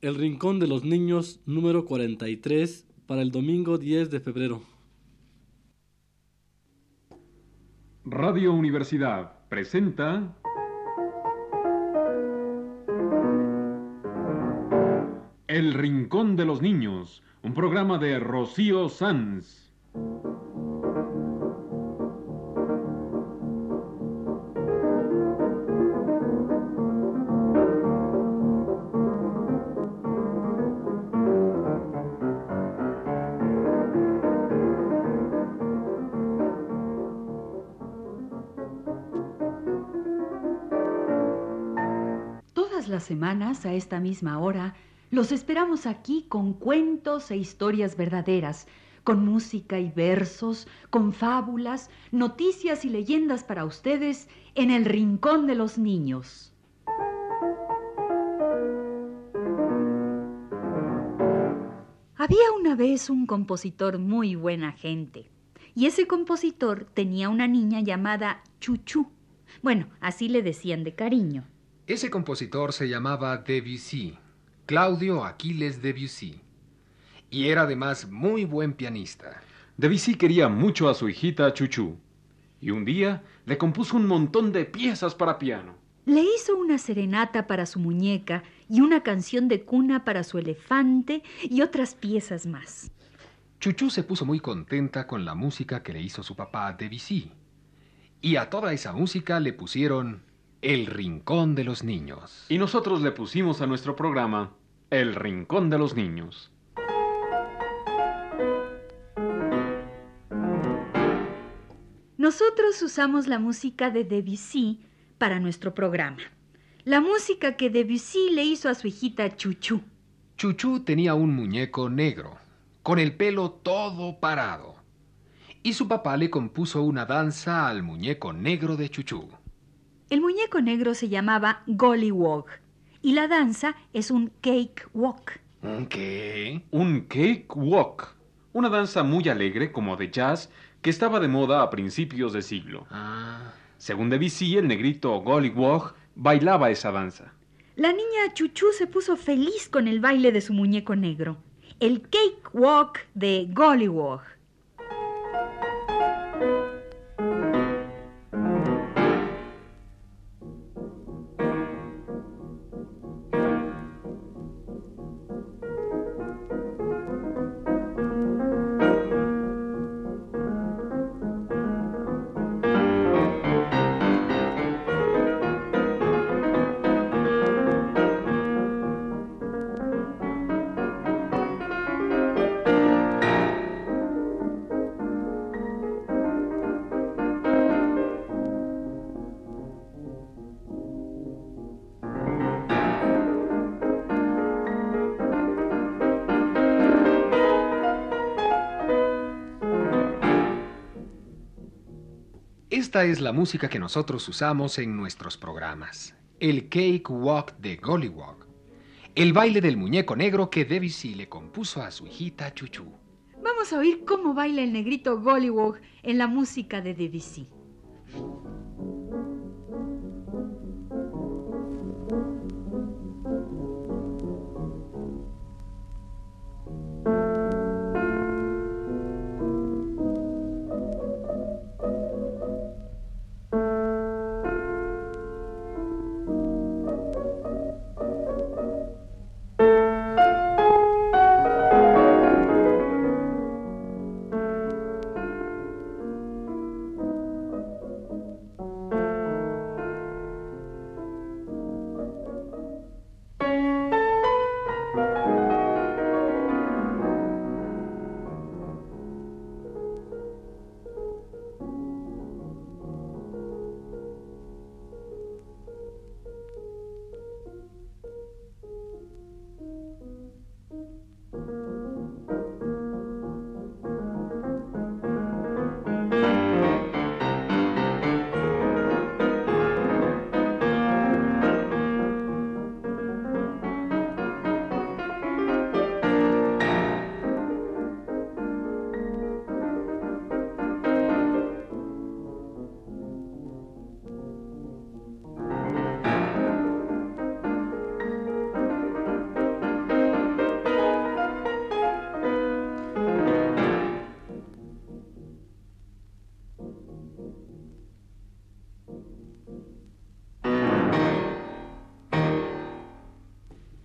El Rincón de los Niños número 43 para el domingo 10 de febrero. Radio Universidad presenta El Rincón de los Niños, un programa de Rocío Sanz. A esta misma hora, los esperamos aquí con cuentos e historias verdaderas, con música y versos, con fábulas, noticias y leyendas para ustedes en el Rincón de los Niños. Había una vez un compositor muy buena gente, y ese compositor tenía una niña llamada Chuchú. Bueno, así le decían de cariño. Ese compositor se llamaba Debussy, Claudio Aquiles Debussy, y era además muy buen pianista. Debussy quería mucho a su hijita Chuchu, y un día le compuso un montón de piezas para piano. Le hizo una serenata para su muñeca y una canción de cuna para su elefante y otras piezas más. Chuchu se puso muy contenta con la música que le hizo su papá Debussy, y a toda esa música le pusieron El Rincón de los Niños. Y nosotros le pusimos a nuestro programa El Rincón de los Niños. Nosotros usamos la música de Debussy para nuestro programa. La música que Debussy le hizo a su hijita Chuchu. Chuchu tenía un muñeco negro, con el pelo todo parado. Y su papá le compuso una danza al muñeco negro de Chuchu. El muñeco negro se llamaba Gollywog y la danza es un cake walk. ¿Un qué? Un cake walk, una danza muy alegre como de jazz que estaba de moda a principios de siglo. Ah, Según Debussy, el negrito Gollywog bailaba esa danza. La niña Chuchu se puso feliz con el baile de su muñeco negro. El cake walk de Gollywog. Esta es la música que nosotros usamos en nuestros programas. El Cake Walk de Gollywog. El baile del muñeco negro que Debussy le compuso a su hijita Chuchu. Vamos a oír cómo baila el negrito Gollywog en la música de Debussy.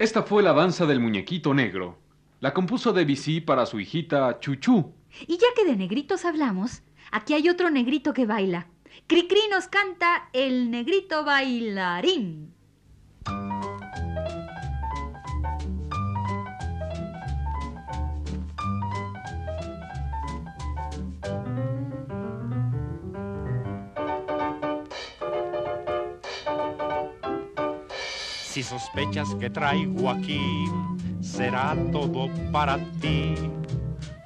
Esta fue la danza del muñequito negro. La compuso Debussy para su hijita Chuchú. Y ya que de negritos hablamos, aquí hay otro negrito que baila. Cricri nos canta El negrito bailarín. Si sospechas que traigo aquí, será todo para ti.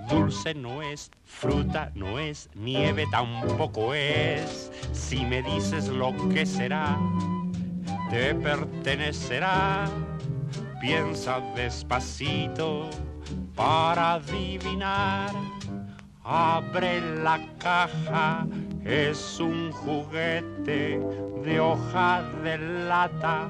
Dulce no es, fruta no es, nieve tampoco es. Si me dices lo que será, te pertenecerá. Piensa despacito para adivinar. Abre la caja, es un juguete de hoja de lata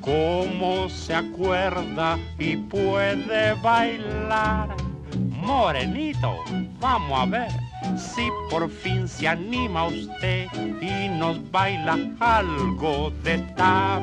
cómo se acuerda y puede bailar. Morenito, vamos a ver si por fin se anima usted y nos baila algo de tap.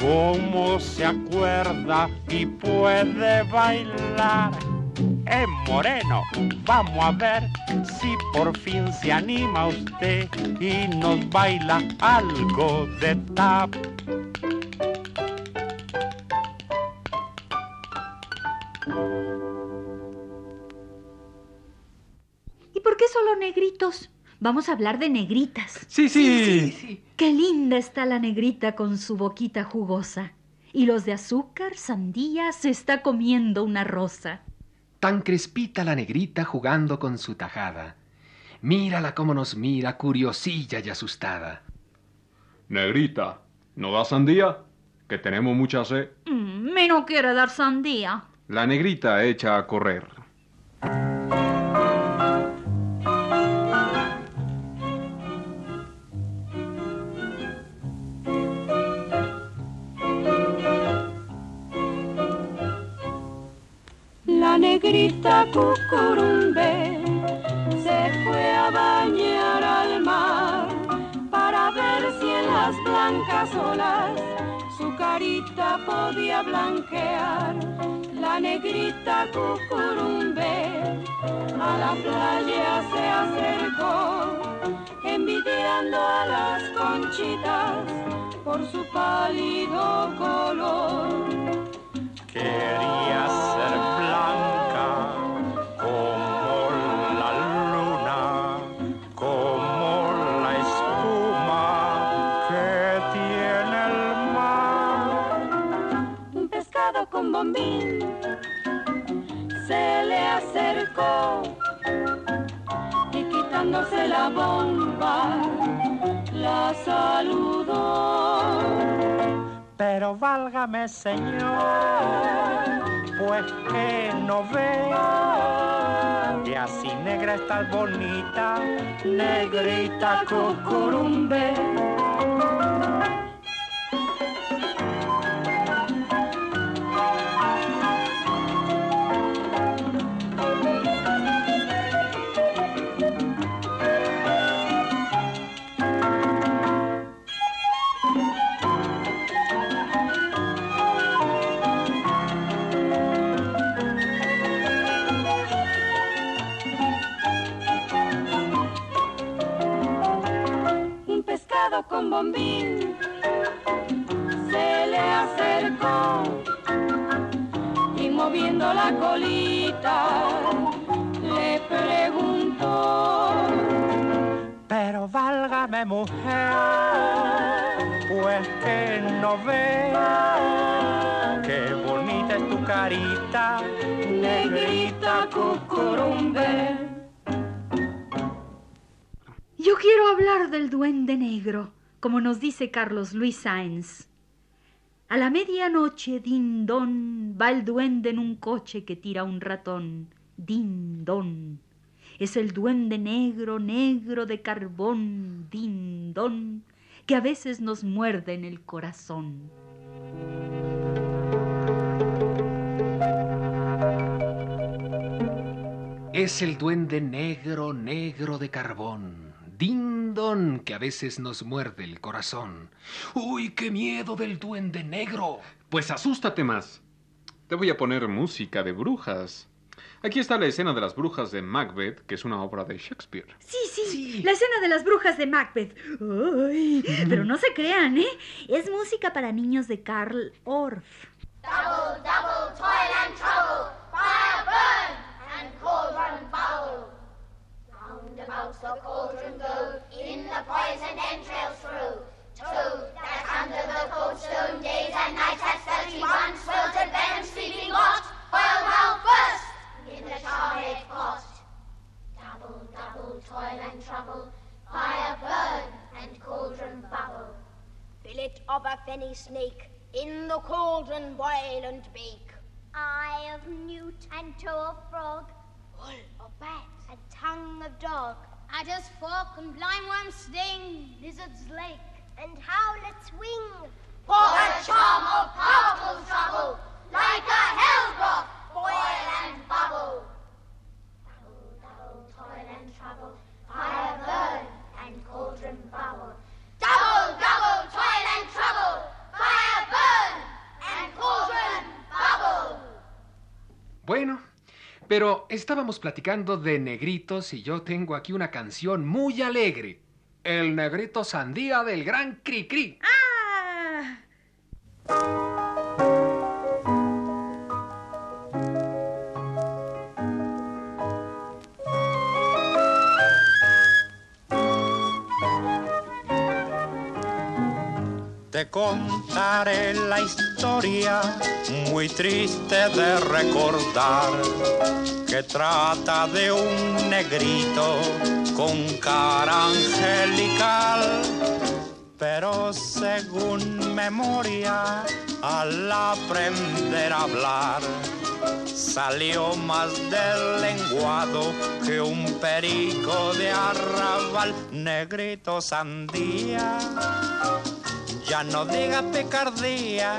cómo se acuerda y puede bailar. Eh, Moreno, vamos a ver si por fin se anima usted y nos baila algo de tap. ¿Y por qué solo negritos? Vamos a hablar de negritas. Sí, sí. Qué linda está la negrita con su boquita jugosa. Y los de azúcar, sandía, se está comiendo una rosa. Tan crespita la negrita jugando con su tajada. Mírala cómo nos mira, curiosilla y asustada. Negrita, ¿no da sandía? Que tenemos mucha sed. Mm, me no quiere dar sandía. La negrita echa a correr. Cucurumbe se fue a bañar al mar para ver si en las blancas olas su carita podía blanquear. La negrita cucurumbe a la playa se acercó, envidiando a las conchitas por su pálido color. Quería ser blanca Señor, pues que no ve que así negra estás bonita, negrita cucurumbe. Bombín, se le acercó y moviendo la colita le preguntó. Pero válgame mujer, pues que no ve qué bonita es tu carita, Negrita cucurumbe. Yo quiero hablar del duende negro, como nos dice Carlos Luis Sáenz. A la medianoche, din don, va el duende en un coche que tira un ratón. Din don. Es el duende negro, negro de carbón, din don, que a veces nos muerde en el corazón. Es el duende negro, negro de carbón. Dindon, que a veces nos muerde el corazón. ¡Uy, qué miedo del duende negro! Pues asústate más. Te voy a poner música de brujas. Aquí está la escena de las brujas de Macbeth, que es una obra de Shakespeare. Sí, sí, la escena de las brujas de Macbeth. Ay, pero no se crean, ¿eh? Es música para niños de Karl Orff. Double, double, toil and trouble, cauldron go, in the poison entrails through. True, that under the cold stone days and nights has thirty-one sweltered venom sleeping lot, oil now burst in the charred pot. Double, double, toil and trouble, fire burn, and cauldron bubble. Fillet of a fenny snake, in the cauldron boil and bake. Eye of newt and toe of frog, wool of bat and tongue of dog. Adder's fork and blindworm's sting, lizard's lake and howlet's wing. For a charm of powerful trouble, like a hell broth, boil and bubble. Double, double, toil and trouble, fire burn and cauldron bubble. Double, double, toil and trouble, fire burn and cauldron bubble. Bueno, pero estábamos platicando de negritos y yo tengo aquí una canción muy alegre. El negrito sandía del gran Cricri. ¡Ah! Te contaré la historia muy triste de recordar que trata de un negrito con cara angelical. Pero según memoria, al aprender a hablar, salió más del lenguado que un perico de arrabal, negrito sandía ya no diga picardía,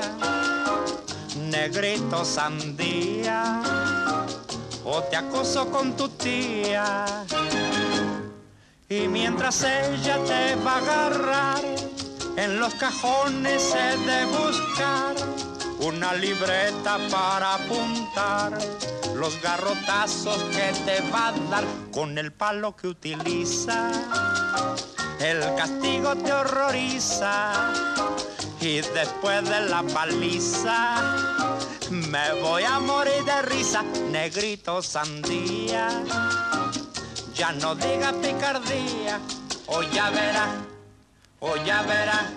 negrito sandía, o te acoso con tu tía. Y mientras ella te va a agarrar, en los cajones he de buscar una libreta para apuntar los garrotazos que te va a dar con el palo que utiliza. El castigo te horroriza y después de la paliza me voy a morir de risa, negrito sandía. Ya no diga picardía, o ya verá, o ya verá.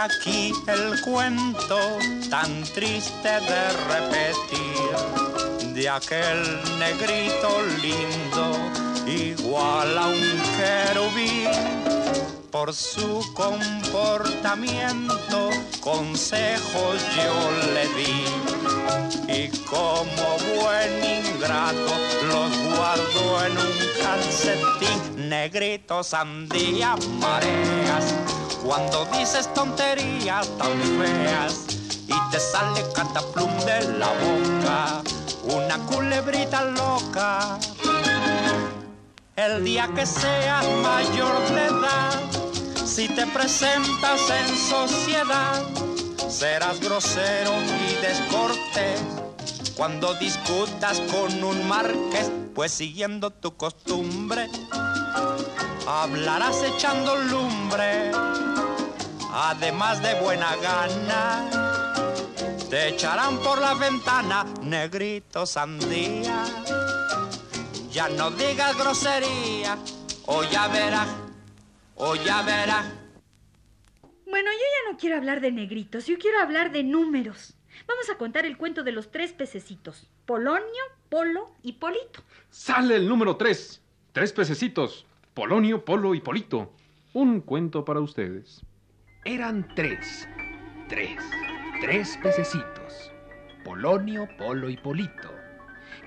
Aquí el cuento tan triste de repetir de aquel negrito lindo, igual a un querubín. Por su comportamiento, consejos yo le di. Y como buen ingrato, los guardo en un calcetín. Negrito, sandía, mareas Cuando dices tonterías tan feas y te sale cataplum de la boca, una culebrita loca. El día que seas mayor de edad, si te presentas en sociedad, serás grosero y descortés. Cuando discutas con un marqués, pues siguiendo tu costumbre, hablarás echando lumbre. Además de buena gana, te echarán por la ventana, negrito sandía. Ya no digas grosería, o ya verás, o ya verás. Bueno, yo ya no quiero hablar de negritos, yo quiero hablar de números. Vamos a contar el cuento de los tres pececitos. Polonio, Polo y Polito. Sale el número tres. Tres pececitos. Polonio, Polo y Polito. Un cuento para ustedes. Eran tres, tres, tres pececitos, Polonio, Polo y Polito,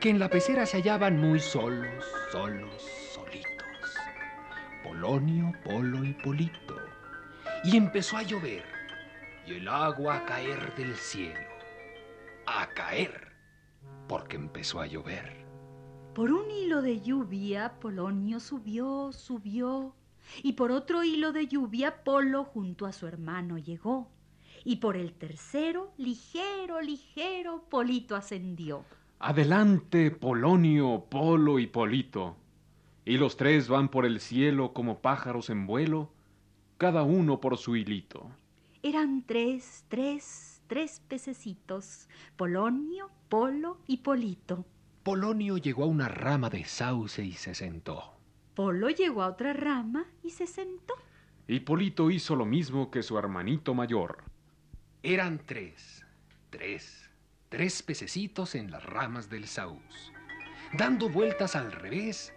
que en la pecera se hallaban muy solos, solos, solitos. Polonio, Polo y Polito. Y empezó a llover, y el agua a caer del cielo. A caer, porque empezó a llover. Por un hilo de lluvia, Polonio subió, subió, y por otro hilo de lluvia, Polo junto a su hermano llegó. Y por el tercero, ligero, ligero, Polito ascendió. Adelante, Polonio, Polo y Polito. Y los tres van por el cielo como pájaros en vuelo, cada uno por su hilito. Eran tres, tres, tres pececitos, Polonio, Polo y Polito. Polonio llegó a una rama de sauce y se sentó. Polo llegó a otra rama y se sentó. Y Polito hizo lo mismo que su hermanito mayor. Eran tres, tres, tres pececitos en las ramas del saúz, dando vueltas al revés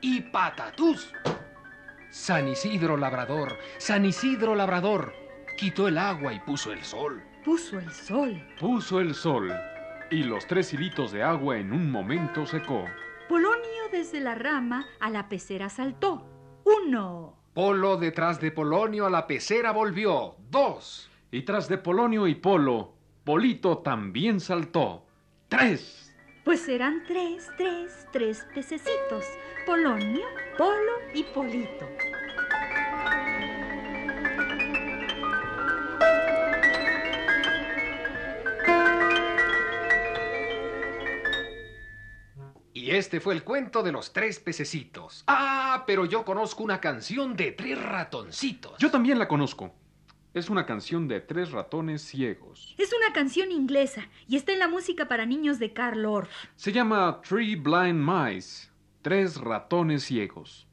y patatús. San Isidro Labrador, San Isidro Labrador, quitó el agua y puso el sol. Puso el sol. Puso el sol, y los tres hilitos de agua en un momento secó. Polonio desde la rama a la pecera saltó. Uno. Polo detrás de Polonio a la pecera volvió. Dos. Y tras de Polonio y Polo, Polito también saltó. ¡Tres! Pues eran tres, tres, tres pececitos. Polonio, Polo y Polito. Y este fue el cuento de los tres pececitos. Ah, pero yo conozco una canción de tres ratoncitos. Yo también la conozco. Es una canción de tres ratones ciegos. Es una canción inglesa y está en la música para niños de Carl Orff. Se llama Three Blind Mice. Tres ratones ciegos.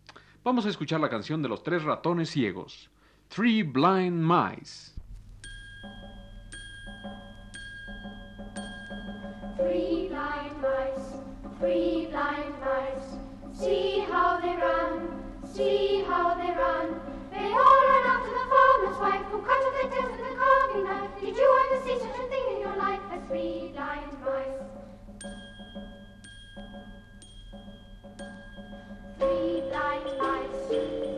Vamos a escuchar la canción de los tres ratones ciegos. Three Blind Mice. Three blind mice. See how they run, see how they run. They all ran after the farmer's wife who cut off their tails with a carving knife. Did you ever see such a thing in your life as three blind mice? Three blind mice,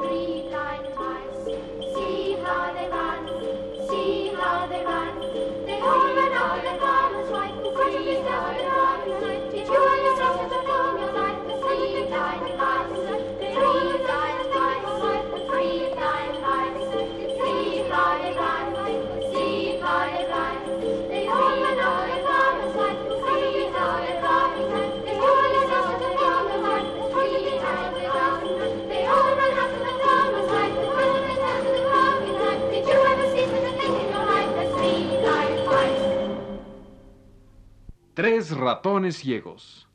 Tres ratones ciegos.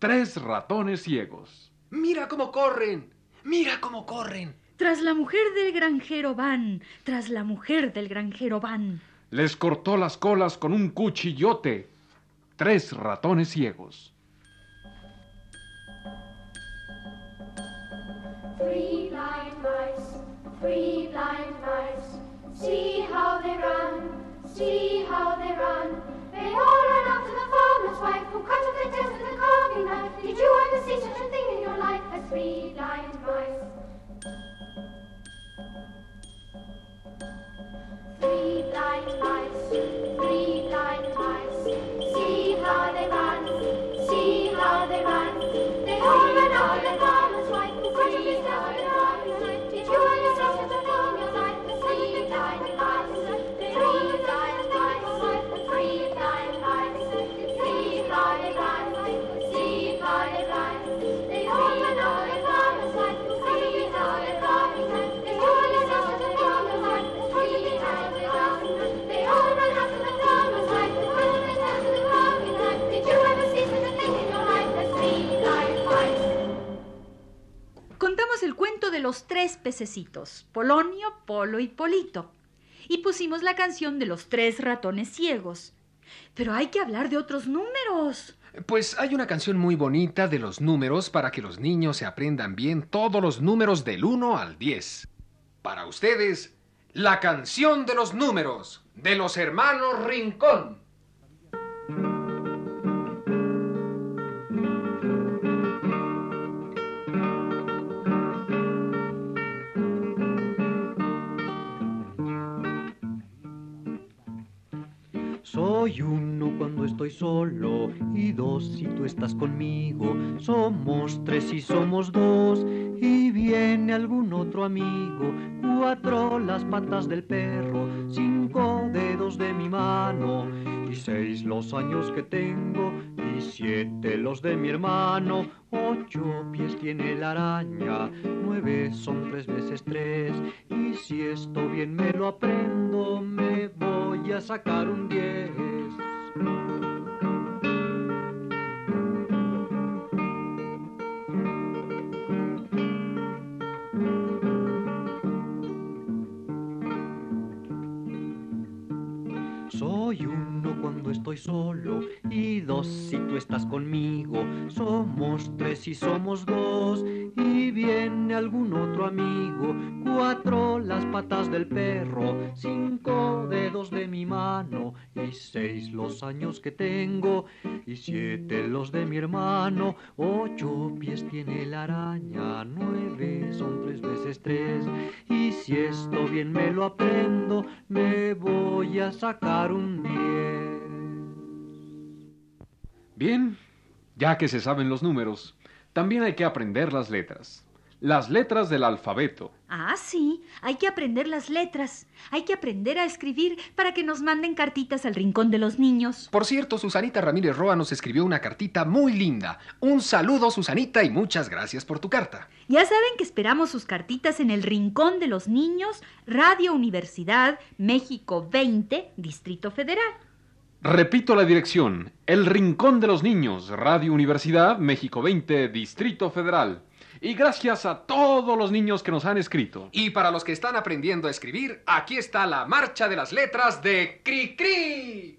Tres ratones ciegos. Mira cómo corren. Mira cómo corren. Tras la mujer del granjero van, tras la mujer del granjero van. Les cortó las colas con un cuchillote. Tres ratones ciegos. Three blind mice, three blind mice. See how they run, see how they run. They all ran after the farmer's wife who cut off their tails with a carving knife. Did you ever see such a thing in your life as three blind mice? Three blind mice, three blind mice. Los tres pececitos, Polonio, Polo y Polito. Y pusimos la canción de los tres ratones ciegos. Pero hay que hablar de otros números. Pues hay una canción muy bonita de los números para que los niños se aprendan bien todos los números del 1 al 10. Para ustedes, la canción de los números de los hermanos Rincón. Estoy solo y dos si tú estás conmigo. Somos tres si somos dos y viene algún otro amigo. Cuatro las patas del perro, cinco dedos de mi mano y seis los años que tengo y siete los de mi hermano. Ocho pies tiene la araña, nueve son tres veces tres y si esto bien me lo aprendo me voy a sacar un diez. Solo y dos si tú estás conmigo. Somos tres si somos dos y viene algún otro amigo. Cuatro las patas del perro, cinco dedos de mi mano y seis los años que tengo y siete los de mi hermano. Ocho pies tiene la araña, nueve son tres veces tres y si esto bien me lo aprendo me voy a sacar un diez. Bien, ya que se saben los números, también hay que aprender las letras. Las letras del alfabeto. Ah, sí, hay que aprender las letras. Hay que aprender a escribir para que nos manden cartitas al rincón de los niños. Por cierto, Susanita Ramírez Roa nos escribió una cartita muy linda. Un saludo, Susanita, y muchas gracias por tu carta. Ya saben que esperamos sus cartitas en el Rincón de los Niños, Radio Universidad, México 20, Distrito Federal. Repito la dirección. El Rincón de los Niños, Radio Universidad, México 20, Distrito Federal. Y gracias a todos los niños que nos han escrito. Y para los que están aprendiendo a escribir, aquí está la marcha de las letras de Cri Cri.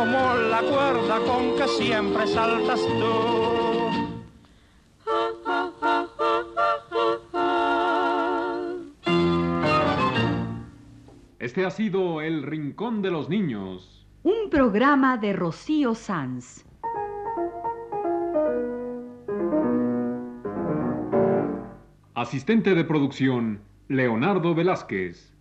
como la cuerda con que siempre saltas tú. Este ha sido El Rincón de los Niños. Un programa de Rocío Sanz. Asistente de producción, Leonardo Velázquez.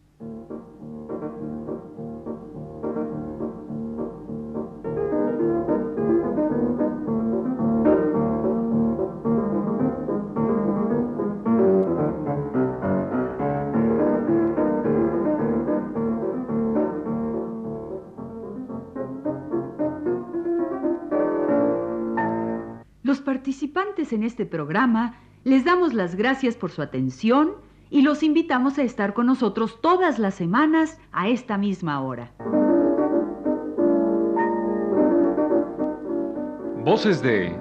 Participantes en este programa les damos las gracias por su atención y los invitamos a estar con nosotros todas las semanas a esta misma hora. Voces de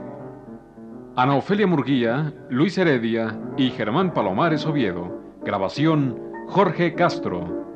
Ana Ofelia Murguía, Luis Heredia y Germán Palomares Oviedo. Grabación Jorge Castro.